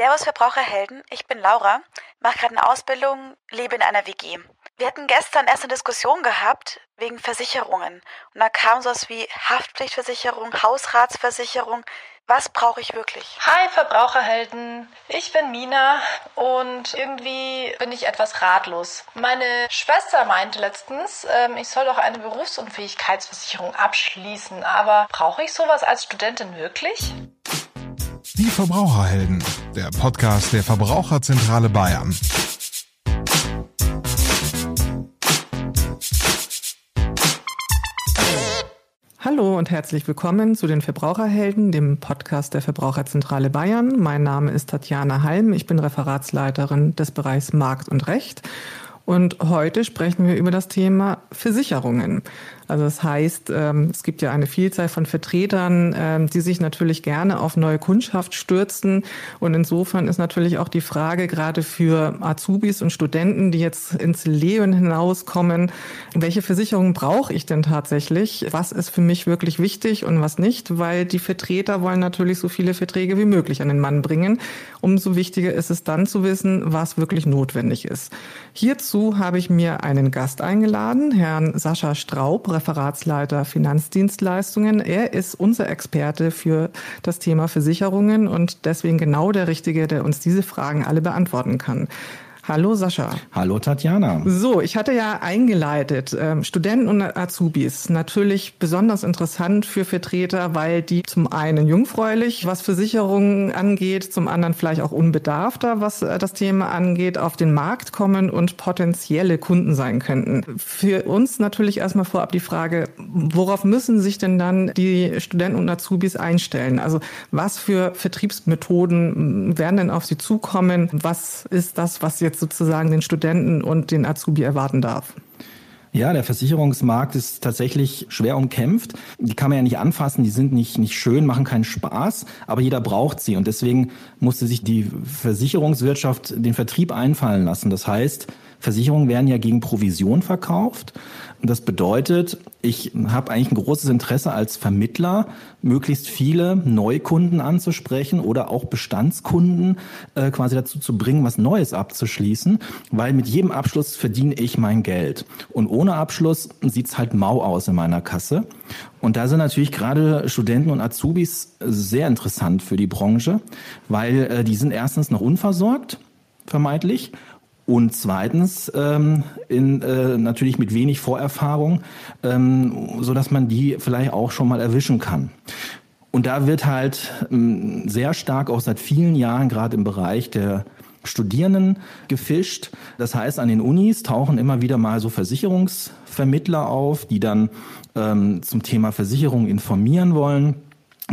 Servus Verbraucherhelden, ich bin Laura, mache gerade eine Ausbildung, lebe in einer WG. Wir hatten gestern erst eine Diskussion gehabt wegen Versicherungen. Und da kam sowas wie Haftpflichtversicherung, Hausratsversicherung. Was brauche ich wirklich? Hi Verbraucherhelden, ich bin Mina und irgendwie bin ich etwas ratlos. Meine Schwester meinte letztens, ähm, ich soll doch eine Berufsunfähigkeitsversicherung abschließen, aber brauche ich sowas als Studentin wirklich? Die Verbraucherhelden, der Podcast der Verbraucherzentrale Bayern. Hallo und herzlich willkommen zu den Verbraucherhelden, dem Podcast der Verbraucherzentrale Bayern. Mein Name ist Tatjana Halm, ich bin Referatsleiterin des Bereichs Markt und Recht. Und heute sprechen wir über das Thema Versicherungen. Also das heißt, ähm, es gibt ja eine Vielzahl von Vertretern, ähm, die sich natürlich gerne auf neue Kundschaft stürzen. Und insofern ist natürlich auch die Frage gerade für Azubis und Studenten, die jetzt ins Leben hinauskommen, welche Versicherungen brauche ich denn tatsächlich? Was ist für mich wirklich wichtig und was nicht? Weil die Vertreter wollen natürlich so viele Verträge wie möglich an den Mann bringen. Umso wichtiger ist es dann zu wissen, was wirklich notwendig ist. Hierzu habe ich mir einen Gast eingeladen, Herrn Sascha Straub, Referatsleiter Finanzdienstleistungen. Er ist unser Experte für das Thema Versicherungen und deswegen genau der Richtige, der uns diese Fragen alle beantworten kann. Hallo Sascha. Hallo Tatjana. So, ich hatte ja eingeleitet, ähm, Studenten und Azubis, natürlich besonders interessant für Vertreter, weil die zum einen jungfräulich, was Versicherungen angeht, zum anderen vielleicht auch unbedarfter, was äh, das Thema angeht, auf den Markt kommen und potenzielle Kunden sein könnten. Für uns natürlich erstmal vorab die Frage, worauf müssen sich denn dann die Studenten und Azubis einstellen? Also was für Vertriebsmethoden werden denn auf sie zukommen? Was ist das, was jetzt sozusagen den Studenten und den Azubi erwarten darf? Ja, der Versicherungsmarkt ist tatsächlich schwer umkämpft. Die kann man ja nicht anfassen, die sind nicht, nicht schön, machen keinen Spaß, aber jeder braucht sie. Und deswegen musste sich die Versicherungswirtschaft den Vertrieb einfallen lassen. Das heißt, Versicherungen werden ja gegen Provision verkauft. Und das bedeutet, ich habe eigentlich ein großes Interesse als Vermittler, möglichst viele Neukunden anzusprechen oder auch Bestandskunden äh, quasi dazu zu bringen, was Neues abzuschließen, weil mit jedem Abschluss verdiene ich mein Geld. Und ohne Abschluss sieht's halt mau aus in meiner Kasse. Und da sind natürlich gerade Studenten und Azubis sehr interessant für die Branche, weil äh, die sind erstens noch unversorgt, vermeintlich, und zweitens ähm, in, äh, natürlich mit wenig Vorerfahrung, ähm, so dass man die vielleicht auch schon mal erwischen kann. Und da wird halt ähm, sehr stark auch seit vielen Jahren gerade im Bereich der Studierenden gefischt. Das heißt, an den Unis tauchen immer wieder mal so Versicherungsvermittler auf, die dann ähm, zum Thema Versicherung informieren wollen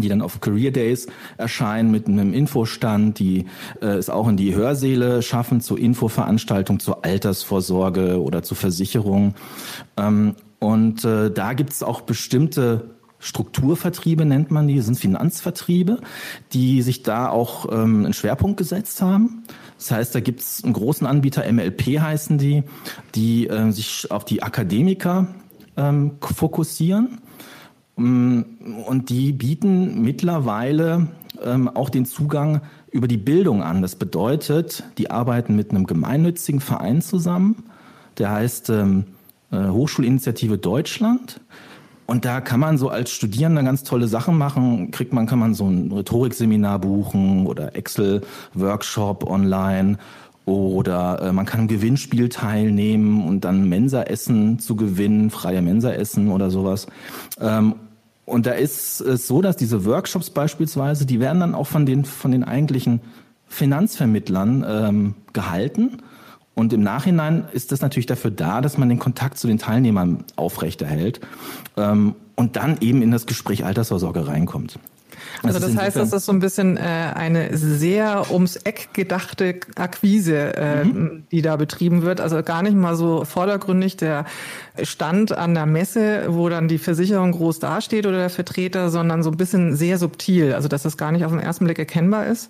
die dann auf Career Days erscheinen mit einem Infostand, die äh, es auch in die Hörsäle schaffen zur Infoveranstaltung, zur Altersvorsorge oder zur Versicherung. Ähm, und äh, da gibt es auch bestimmte Strukturvertriebe nennt man die, sind Finanzvertriebe, die sich da auch ähm, einen Schwerpunkt gesetzt haben. Das heißt, da gibt es einen großen Anbieter, MLP heißen die, die äh, sich auf die Akademiker ähm, fokussieren und die bieten mittlerweile ähm, auch den Zugang über die Bildung an. Das bedeutet, die arbeiten mit einem gemeinnützigen Verein zusammen, der heißt ähm, äh, Hochschulinitiative Deutschland. Und da kann man so als Studierender ganz tolle Sachen machen. Kriegt man, kann man so ein Rhetorikseminar buchen oder Excel-Workshop online oder äh, man kann im Gewinnspiel teilnehmen und dann Mensa-Essen zu gewinnen, freie Mensa-Essen oder sowas. Und da ist es so, dass diese Workshops beispielsweise, die werden dann auch von den, von den eigentlichen Finanzvermittlern ähm, gehalten. Und im Nachhinein ist das natürlich dafür da, dass man den Kontakt zu den Teilnehmern aufrechterhält ähm, und dann eben in das Gespräch Altersvorsorge reinkommt. Also das, das heißt, das ist so ein bisschen äh, eine sehr ums Eck gedachte Akquise, äh, mhm. die da betrieben wird. Also gar nicht mal so vordergründig der Stand an der Messe, wo dann die Versicherung groß dasteht oder der Vertreter, sondern so ein bisschen sehr subtil. Also dass das gar nicht auf den ersten Blick erkennbar ist.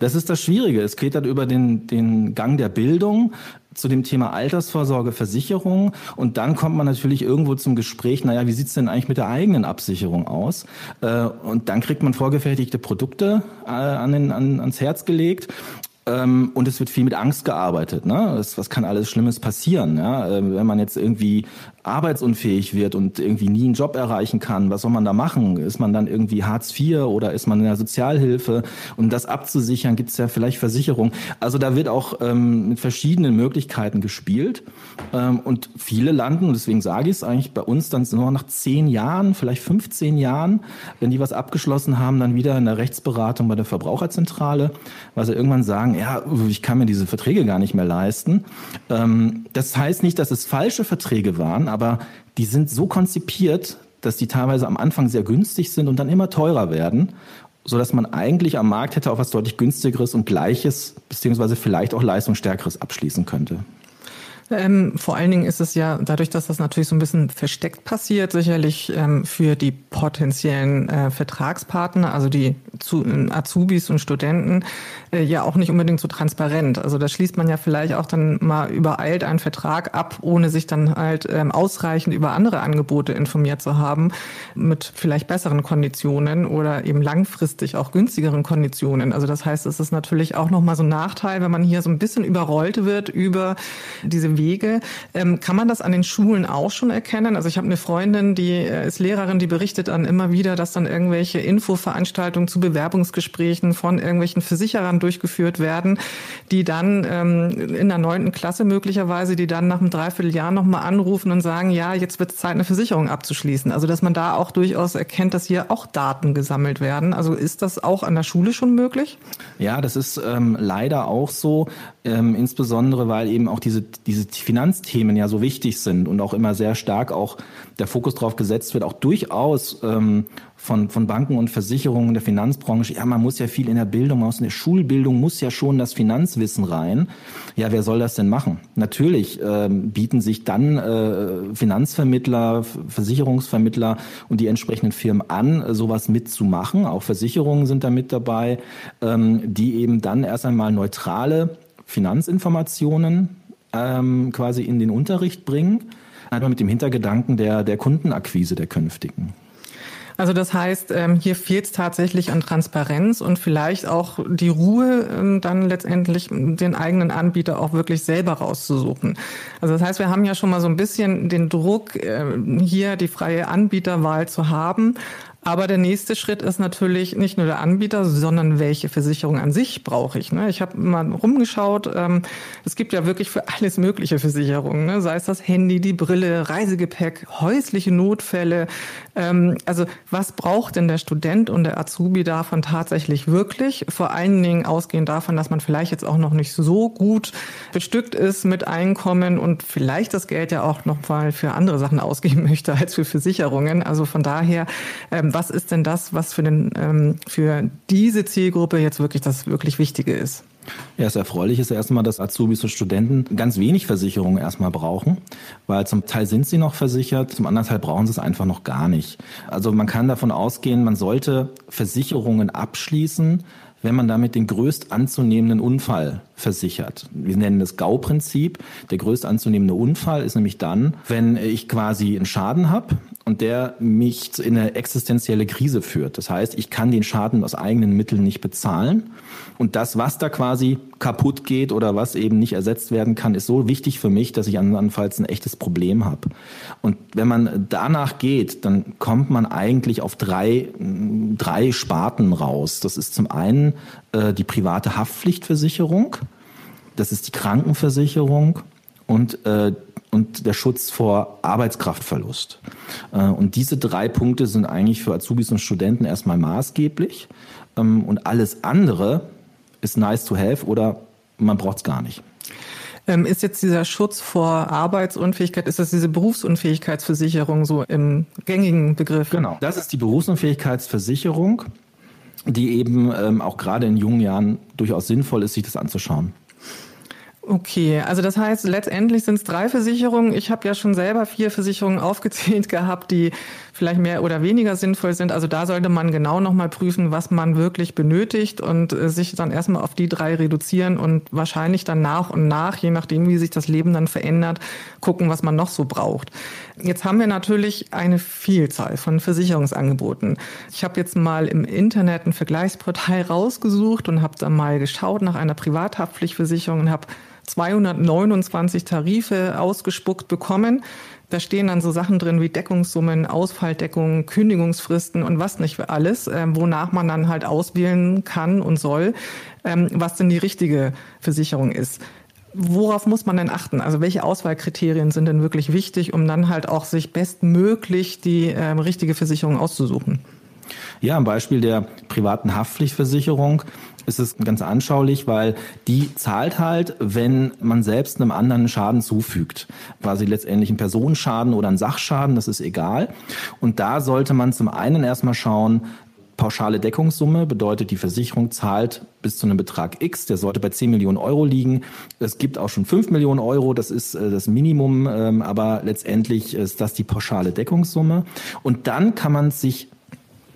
Das ist das Schwierige. Es geht dann über den, den Gang der Bildung zu dem Thema Altersvorsorge, Versicherung und dann kommt man natürlich irgendwo zum Gespräch, naja, wie sieht's denn eigentlich mit der eigenen Absicherung aus? Äh, und dann kriegt man vorgefertigte Produkte äh, an den, an, ans Herz gelegt ähm, und es wird viel mit Angst gearbeitet. Ne? Was kann alles Schlimmes passieren? Ja? Ähm, wenn man jetzt irgendwie arbeitsunfähig wird und irgendwie nie einen Job erreichen kann, was soll man da machen? Ist man dann irgendwie Hartz IV oder ist man in der Sozialhilfe? Um das abzusichern, gibt es ja vielleicht Versicherung. Also da wird auch ähm, mit verschiedenen Möglichkeiten gespielt. Ähm, und viele landen, deswegen sage ich es eigentlich bei uns dann nur nach zehn Jahren, vielleicht 15 Jahren, wenn die was abgeschlossen haben, dann wieder in der Rechtsberatung bei der Verbraucherzentrale, weil sie irgendwann sagen, ja, ich kann mir diese Verträge gar nicht mehr leisten. Ähm, das heißt nicht, dass es falsche Verträge waren, aber die sind so konzipiert, dass die teilweise am Anfang sehr günstig sind und dann immer teurer werden, so dass man eigentlich am Markt hätte auch was deutlich günstigeres und gleiches beziehungsweise vielleicht auch leistungsstärkeres abschließen könnte. Ähm, vor allen Dingen ist es ja dadurch, dass das natürlich so ein bisschen versteckt passiert, sicherlich ähm, für die potenziellen äh, Vertragspartner, also die zu, äh, Azubis und Studenten, äh, ja auch nicht unbedingt so transparent. Also da schließt man ja vielleicht auch dann mal übereilt einen Vertrag ab, ohne sich dann halt ähm, ausreichend über andere Angebote informiert zu haben, mit vielleicht besseren Konditionen oder eben langfristig auch günstigeren Konditionen. Also das heißt, es ist natürlich auch nochmal so ein Nachteil, wenn man hier so ein bisschen überrollt wird über diese. Ähm, kann man das an den Schulen auch schon erkennen? Also ich habe eine Freundin, die äh, ist Lehrerin, die berichtet dann immer wieder, dass dann irgendwelche Infoveranstaltungen zu Bewerbungsgesprächen von irgendwelchen Versicherern durchgeführt werden, die dann ähm, in der neunten Klasse möglicherweise, die dann nach einem Dreivierteljahr nochmal anrufen und sagen, ja, jetzt wird es Zeit, eine Versicherung abzuschließen. Also dass man da auch durchaus erkennt, dass hier auch Daten gesammelt werden. Also ist das auch an der Schule schon möglich? Ja, das ist ähm, leider auch so, ähm, insbesondere weil eben auch diese, diese Finanzthemen ja so wichtig sind und auch immer sehr stark auch der Fokus darauf gesetzt wird, auch durchaus ähm, von, von Banken und Versicherungen der Finanzbranche, ja, man muss ja viel in der Bildung, aus der Schulbildung muss ja schon das Finanzwissen rein. Ja, wer soll das denn machen? Natürlich ähm, bieten sich dann äh, Finanzvermittler, Versicherungsvermittler und die entsprechenden Firmen an, sowas mitzumachen. Auch Versicherungen sind da mit dabei, ähm, die eben dann erst einmal neutrale Finanzinformationen ähm, quasi in den Unterricht bringen, einfach mit dem Hintergedanken der, der Kundenakquise der künftigen. Also das heißt, ähm, hier fehlt es tatsächlich an Transparenz und vielleicht auch die Ruhe, ähm, dann letztendlich den eigenen Anbieter auch wirklich selber rauszusuchen. Also das heißt, wir haben ja schon mal so ein bisschen den Druck, ähm, hier die freie Anbieterwahl zu haben. Aber der nächste Schritt ist natürlich nicht nur der Anbieter, sondern welche Versicherung an sich brauche ich. Ne? Ich habe mal rumgeschaut. Ähm, es gibt ja wirklich für alles mögliche Versicherungen, ne? sei es das Handy, die Brille, Reisegepäck, häusliche Notfälle. Ähm, also was braucht denn der Student und der Azubi davon tatsächlich wirklich? Vor allen Dingen ausgehend davon, dass man vielleicht jetzt auch noch nicht so gut bestückt ist mit Einkommen und vielleicht das Geld ja auch noch mal für andere Sachen ausgeben möchte als für Versicherungen. Also von daher ähm, was ist denn das, was für, den, ähm, für diese Zielgruppe jetzt wirklich das wirklich Wichtige ist? Ja, das Erfreuliche ist erstmal, dass Azubis und Studenten ganz wenig Versicherungen erstmal brauchen, weil zum Teil sind sie noch versichert, zum anderen Teil brauchen sie es einfach noch gar nicht. Also man kann davon ausgehen, man sollte Versicherungen abschließen, wenn man damit den größt anzunehmenden Unfall versichert. Wir nennen das GAU-Prinzip. Der größt anzunehmende Unfall ist nämlich dann, wenn ich quasi einen Schaden habe und der mich in eine existenzielle Krise führt. Das heißt, ich kann den Schaden aus eigenen Mitteln nicht bezahlen. Und das, was da quasi kaputt geht oder was eben nicht ersetzt werden kann, ist so wichtig für mich, dass ich andernfalls ein echtes Problem habe. Und wenn man danach geht, dann kommt man eigentlich auf drei, drei Sparten raus. Das ist zum einen äh, die private Haftpflichtversicherung, das ist die Krankenversicherung und äh, und der Schutz vor Arbeitskraftverlust. Äh, und diese drei Punkte sind eigentlich für Azubis und Studenten erstmal maßgeblich. Ähm, und alles andere ist nice to have oder man braucht es gar nicht. Ähm, ist jetzt dieser Schutz vor Arbeitsunfähigkeit, ist das diese Berufsunfähigkeitsversicherung so im gängigen Begriff? Genau, das ist die Berufsunfähigkeitsversicherung, die eben ähm, auch gerade in jungen Jahren durchaus sinnvoll ist, sich das anzuschauen. Okay, also das heißt, letztendlich sind es drei Versicherungen. Ich habe ja schon selber vier Versicherungen aufgezählt gehabt, die vielleicht mehr oder weniger sinnvoll sind. Also da sollte man genau nochmal prüfen, was man wirklich benötigt und äh, sich dann erstmal auf die drei reduzieren und wahrscheinlich dann nach und nach, je nachdem, wie sich das Leben dann verändert, gucken, was man noch so braucht. Jetzt haben wir natürlich eine Vielzahl von Versicherungsangeboten. Ich habe jetzt mal im Internet ein Vergleichsportal rausgesucht und habe dann mal geschaut nach einer Privathaftpflichtversicherung und habe 229 Tarife ausgespuckt bekommen. Da stehen dann so Sachen drin wie Deckungssummen, Ausfalldeckungen, Kündigungsfristen und was nicht für alles, äh, wonach man dann halt auswählen kann und soll, ähm, was denn die richtige Versicherung ist. Worauf muss man denn achten? Also welche Auswahlkriterien sind denn wirklich wichtig, um dann halt auch sich bestmöglich die äh, richtige Versicherung auszusuchen? Ja, am Beispiel der privaten Haftpflichtversicherung ist es ganz anschaulich, weil die zahlt halt, wenn man selbst einem anderen Schaden zufügt. Quasi letztendlich einen Personenschaden oder einen Sachschaden, das ist egal. Und da sollte man zum einen erstmal schauen, pauschale Deckungssumme bedeutet, die Versicherung zahlt bis zu einem Betrag X, der sollte bei 10 Millionen Euro liegen. Es gibt auch schon 5 Millionen Euro, das ist äh, das Minimum, ähm, aber letztendlich ist das die pauschale Deckungssumme. Und dann kann man sich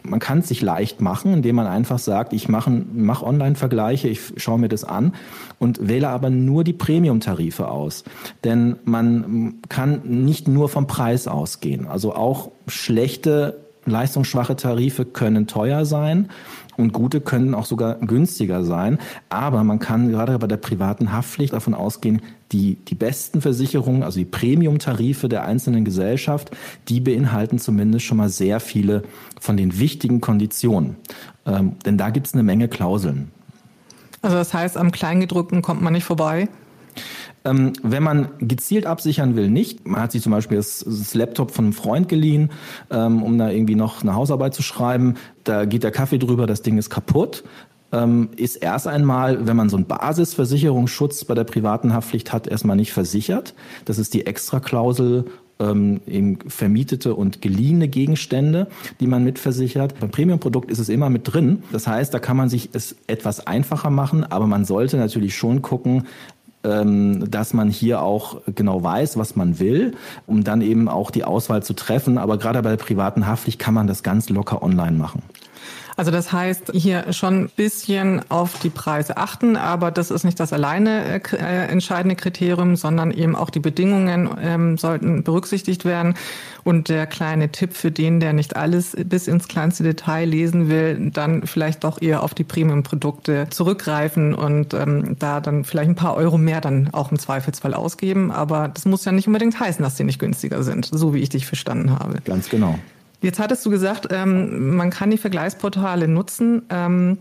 man kann es sich leicht machen, indem man einfach sagt, ich mache mach Online-Vergleiche, ich schaue mir das an und wähle aber nur die Premium-Tarife aus. Denn man kann nicht nur vom Preis ausgehen. Also auch schlechte, leistungsschwache Tarife können teuer sein und gute können auch sogar günstiger sein. Aber man kann gerade bei der privaten Haftpflicht davon ausgehen, die, die besten Versicherungen, also die Premium-Tarife der einzelnen Gesellschaft, die beinhalten zumindest schon mal sehr viele von den wichtigen Konditionen. Ähm, denn da gibt es eine Menge Klauseln. Also das heißt, am Kleingedruckten kommt man nicht vorbei? Ähm, wenn man gezielt absichern will, nicht. Man hat sich zum Beispiel das, das Laptop von einem Freund geliehen, ähm, um da irgendwie noch eine Hausarbeit zu schreiben. Da geht der Kaffee drüber, das Ding ist kaputt. Ähm, ist erst einmal, wenn man so einen Basisversicherungsschutz bei der privaten Haftpflicht hat, erstmal nicht versichert. Das ist die Extraklausel ähm, eben vermietete und geliehene Gegenstände, die man mitversichert. Beim Premium-Produkt ist es immer mit drin. Das heißt, da kann man sich es etwas einfacher machen, aber man sollte natürlich schon gucken, dass man hier auch genau weiß, was man will, um dann eben auch die Auswahl zu treffen. Aber gerade bei der privaten Haftpflicht kann man das ganz locker online machen. Also das heißt, hier schon ein bisschen auf die Preise achten, aber das ist nicht das alleine äh, äh, entscheidende Kriterium, sondern eben auch die Bedingungen ähm, sollten berücksichtigt werden. Und der kleine Tipp für den, der nicht alles bis ins kleinste Detail lesen will, dann vielleicht doch eher auf die Premium-Produkte zurückgreifen und ähm, da dann vielleicht ein paar Euro mehr dann auch im Zweifelsfall ausgeben. Aber das muss ja nicht unbedingt heißen, dass die nicht günstiger sind, so wie ich dich verstanden habe. Ganz genau. Jetzt hattest du gesagt, ähm, man kann die Vergleichsportale nutzen. Ähm,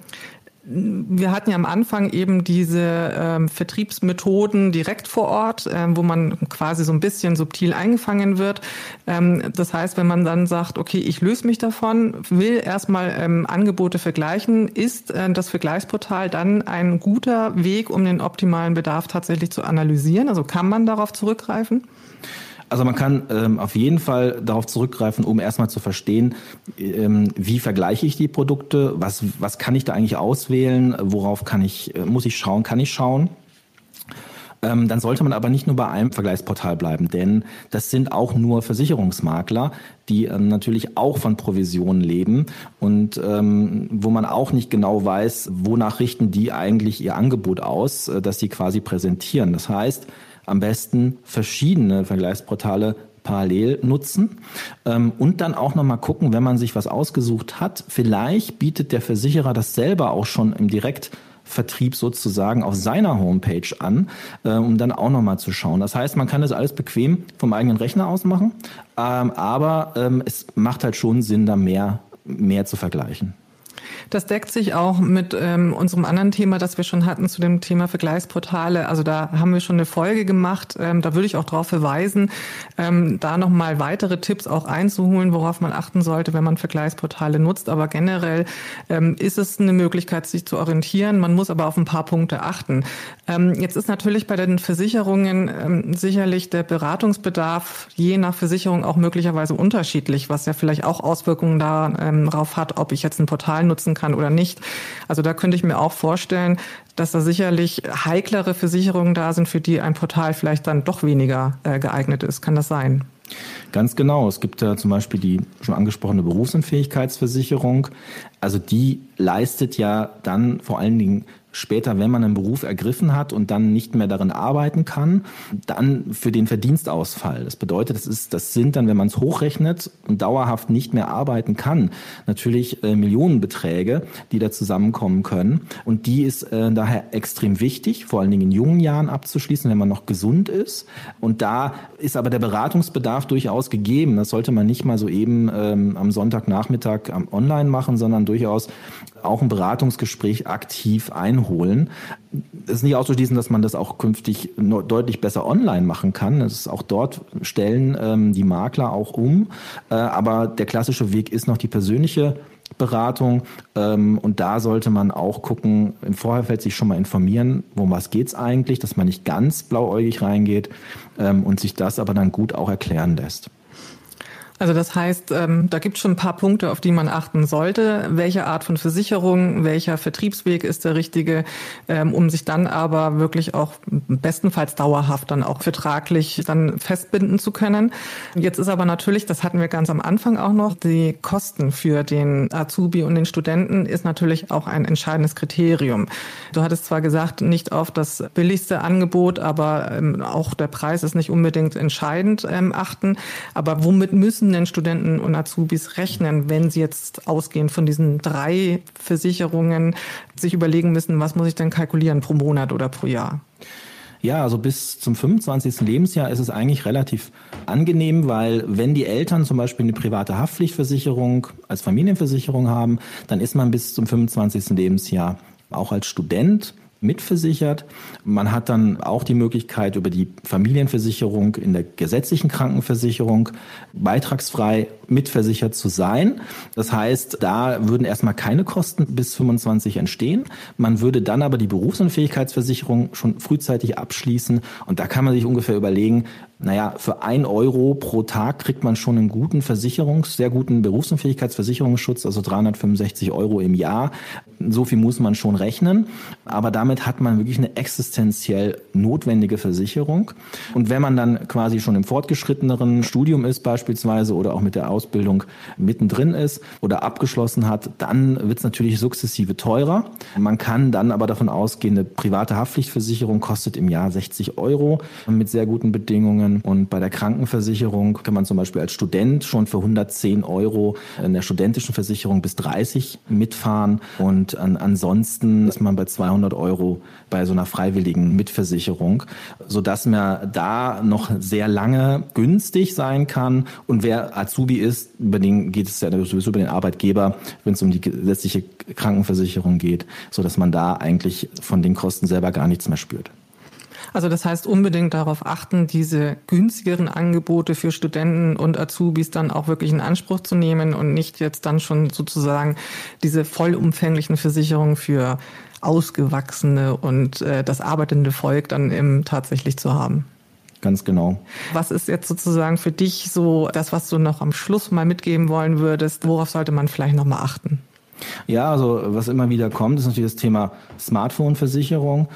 wir hatten ja am Anfang eben diese ähm, Vertriebsmethoden direkt vor Ort, ähm, wo man quasi so ein bisschen subtil eingefangen wird. Ähm, das heißt, wenn man dann sagt, okay, ich löse mich davon, will erstmal ähm, Angebote vergleichen, ist äh, das Vergleichsportal dann ein guter Weg, um den optimalen Bedarf tatsächlich zu analysieren? Also kann man darauf zurückgreifen? Also man kann ähm, auf jeden Fall darauf zurückgreifen, um erstmal zu verstehen, ähm, wie vergleiche ich die Produkte, was, was kann ich da eigentlich auswählen, worauf kann ich, äh, muss ich schauen, kann ich schauen. Ähm, dann sollte man aber nicht nur bei einem Vergleichsportal bleiben, denn das sind auch nur Versicherungsmakler, die ähm, natürlich auch von Provisionen leben und ähm, wo man auch nicht genau weiß, wonach richten die eigentlich ihr Angebot aus, äh, dass sie quasi präsentieren. Das heißt, am besten verschiedene Vergleichsportale parallel nutzen ähm, und dann auch nochmal gucken, wenn man sich was ausgesucht hat, vielleicht bietet der Versicherer das selber auch schon im Direktvertrieb sozusagen auf seiner Homepage an, äh, um dann auch nochmal zu schauen. Das heißt, man kann das alles bequem vom eigenen Rechner aus machen, ähm, aber ähm, es macht halt schon Sinn, da mehr, mehr zu vergleichen. Das deckt sich auch mit ähm, unserem anderen Thema, das wir schon hatten zu dem Thema Vergleichsportale. Also da haben wir schon eine Folge gemacht. Ähm, da würde ich auch darauf verweisen, ähm, da nochmal weitere Tipps auch einzuholen, worauf man achten sollte, wenn man Vergleichsportale nutzt. Aber generell ähm, ist es eine Möglichkeit, sich zu orientieren. Man muss aber auf ein paar Punkte achten. Ähm, jetzt ist natürlich bei den Versicherungen ähm, sicherlich der Beratungsbedarf je nach Versicherung auch möglicherweise unterschiedlich, was ja vielleicht auch Auswirkungen darauf hat, ob ich jetzt ein Portal nutze nutzen kann oder nicht. Also da könnte ich mir auch vorstellen, dass da sicherlich heiklere Versicherungen da sind, für die ein Portal vielleicht dann doch weniger äh, geeignet ist. Kann das sein? Ganz genau. Es gibt ja zum Beispiel die schon angesprochene Berufsunfähigkeitsversicherung. Also die leistet ja dann vor allen Dingen später, wenn man einen Beruf ergriffen hat und dann nicht mehr darin arbeiten kann, dann für den Verdienstausfall. Das bedeutet, das ist, das sind dann, wenn man es hochrechnet und dauerhaft nicht mehr arbeiten kann, natürlich äh, Millionenbeträge, die da zusammenkommen können. Und die ist äh, daher extrem wichtig, vor allen Dingen in jungen Jahren abzuschließen, wenn man noch gesund ist. Und da ist aber der Beratungsbedarf durchaus gegeben. Das sollte man nicht mal so eben ähm, am Sonntagnachmittag online machen, sondern durchaus auch ein Beratungsgespräch aktiv einholen. Es ist nicht auszuschließen, dass man das auch künftig deutlich besser online machen kann. Es ist auch dort stellen ähm, die Makler auch um. Äh, aber der klassische Weg ist noch die persönliche Beratung. Ähm, und da sollte man auch gucken, im Vorfeld sich schon mal informieren, worum was geht's eigentlich, dass man nicht ganz blauäugig reingeht ähm, und sich das aber dann gut auch erklären lässt. Also das heißt, ähm, da gibt es schon ein paar Punkte, auf die man achten sollte. Welche Art von Versicherung, welcher Vertriebsweg ist der richtige, ähm, um sich dann aber wirklich auch bestenfalls dauerhaft dann auch vertraglich dann festbinden zu können. Jetzt ist aber natürlich, das hatten wir ganz am Anfang auch noch, die Kosten für den Azubi und den Studenten ist natürlich auch ein entscheidendes Kriterium. Du hattest zwar gesagt, nicht auf das billigste Angebot, aber ähm, auch der Preis ist nicht unbedingt entscheidend ähm, achten. Aber womit müssen müssen Studenten und Azubis rechnen, wenn sie jetzt ausgehend von diesen drei Versicherungen sich überlegen müssen, was muss ich denn kalkulieren pro Monat oder pro Jahr? Ja, also bis zum 25. Lebensjahr ist es eigentlich relativ angenehm, weil wenn die Eltern zum Beispiel eine private Haftpflichtversicherung als Familienversicherung haben, dann ist man bis zum 25. Lebensjahr auch als Student mitversichert. Man hat dann auch die Möglichkeit, über die Familienversicherung in der gesetzlichen Krankenversicherung beitragsfrei mitversichert zu sein. Das heißt, da würden erstmal keine Kosten bis 25 entstehen. Man würde dann aber die Berufsunfähigkeitsversicherung schon frühzeitig abschließen. Und da kann man sich ungefähr überlegen, naja, für ein Euro pro Tag kriegt man schon einen guten Versicherungs-, sehr guten Berufsunfähigkeitsversicherungsschutz, also 365 Euro im Jahr. So viel muss man schon rechnen. Aber damit hat man wirklich eine existenziell notwendige Versicherung. Und wenn man dann quasi schon im fortgeschritteneren Studium ist beispielsweise oder auch mit der Ausbildung mittendrin ist oder abgeschlossen hat, dann wird es natürlich sukzessive teurer. Man kann dann aber davon ausgehen, eine private Haftpflichtversicherung kostet im Jahr 60 Euro mit sehr guten Bedingungen. Und bei der Krankenversicherung kann man zum Beispiel als Student schon für 110 Euro in der studentischen Versicherung bis 30 mitfahren. Und an, ansonsten ist man bei 200 Euro bei so einer freiwilligen Mitversicherung, sodass man da noch sehr lange günstig sein kann. Und wer Azubi ist, über den geht es ja sowieso über den Arbeitgeber, wenn es um die gesetzliche Krankenversicherung geht, so dass man da eigentlich von den Kosten selber gar nichts mehr spürt. Also das heißt unbedingt darauf achten, diese günstigeren Angebote für Studenten und Azubis dann auch wirklich in Anspruch zu nehmen und nicht jetzt dann schon sozusagen diese vollumfänglichen Versicherungen für ausgewachsene und äh, das arbeitende Volk dann eben tatsächlich zu haben. Ganz genau. Was ist jetzt sozusagen für dich so das, was du noch am Schluss mal mitgeben wollen würdest? Worauf sollte man vielleicht noch mal achten? Ja, also was immer wieder kommt, ist natürlich das Thema Smartphone-Versicherung.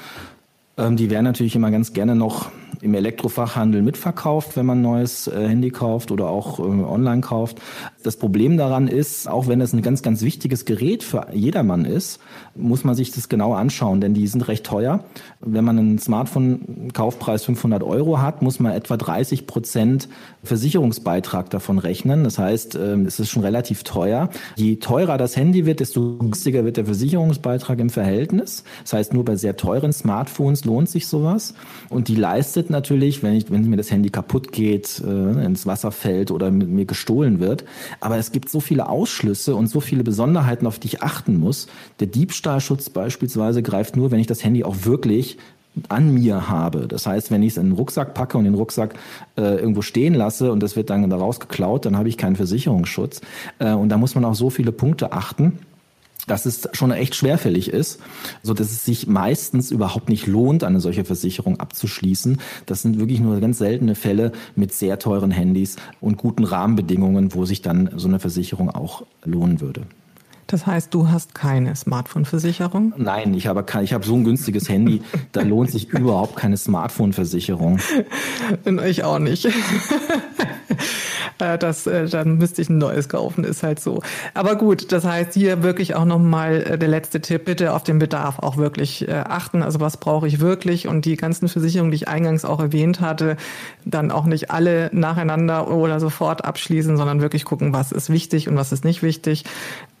Ähm, die werden natürlich immer ganz gerne noch im Elektrofachhandel mitverkauft, wenn man ein neues äh, Handy kauft oder auch äh, online kauft. Das Problem daran ist, auch wenn es ein ganz, ganz wichtiges Gerät für jedermann ist, muss man sich das genau anschauen, denn die sind recht teuer. Wenn man einen Smartphone-Kaufpreis 500 Euro hat, muss man etwa 30 Prozent Versicherungsbeitrag davon rechnen. Das heißt, ähm, es ist schon relativ teuer. Je teurer das Handy wird, desto günstiger wird der Versicherungsbeitrag im Verhältnis. Das heißt, nur bei sehr teuren Smartphones lohnt sich sowas. Und die leistet natürlich, wenn, ich, wenn mir das Handy kaputt geht, äh, ins Wasser fällt oder mir gestohlen wird. Aber es gibt so viele Ausschlüsse und so viele Besonderheiten, auf die ich achten muss. Der Diebstahlschutz beispielsweise greift nur, wenn ich das Handy auch wirklich an mir habe. Das heißt, wenn ich es in den Rucksack packe und den Rucksack äh, irgendwo stehen lasse und das wird dann daraus geklaut, dann habe ich keinen Versicherungsschutz. Äh, und da muss man auf so viele Punkte achten dass es schon echt schwerfällig ist, so dass es sich meistens überhaupt nicht lohnt, eine solche Versicherung abzuschließen. Das sind wirklich nur ganz seltene Fälle mit sehr teuren Handys und guten Rahmenbedingungen, wo sich dann so eine Versicherung auch lohnen würde. Das heißt, du hast keine Smartphone-Versicherung? Nein, ich habe, kein, ich habe so ein günstiges Handy, da lohnt sich überhaupt keine Smartphone-Versicherung. Ich auch nicht. Äh, das, äh, dann müsste ich ein neues kaufen, ist halt so. Aber gut, das heißt hier wirklich auch nochmal äh, der letzte Tipp, bitte auf den Bedarf auch wirklich achten. Also was brauche ich wirklich und die ganzen Versicherungen, die ich eingangs auch erwähnt hatte, dann auch nicht alle nacheinander oder sofort abschließen, sondern wirklich gucken, was ist wichtig und was ist nicht wichtig.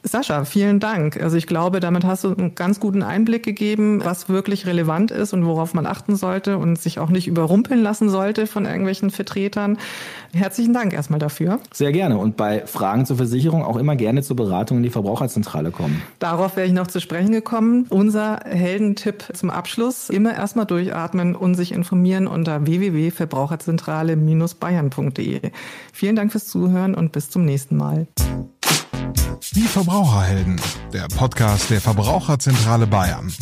Sascha, vielen Dank. Also ich glaube, damit hast du einen ganz guten Einblick gegeben, was wirklich relevant ist und worauf man achten sollte und sich auch nicht überrumpeln lassen sollte von irgendwelchen Vertretern. Herzlichen Dank erstmal dafür. Sehr gerne. Und bei Fragen zur Versicherung auch immer gerne zur Beratung in die Verbraucherzentrale kommen. Darauf wäre ich noch zu sprechen gekommen. Unser Heldentipp zum Abschluss. Immer erstmal durchatmen und sich informieren unter www.verbraucherzentrale-bayern.de. Vielen Dank fürs Zuhören und bis zum nächsten Mal. Die Verbraucherhelden, der Podcast der Verbraucherzentrale Bayern.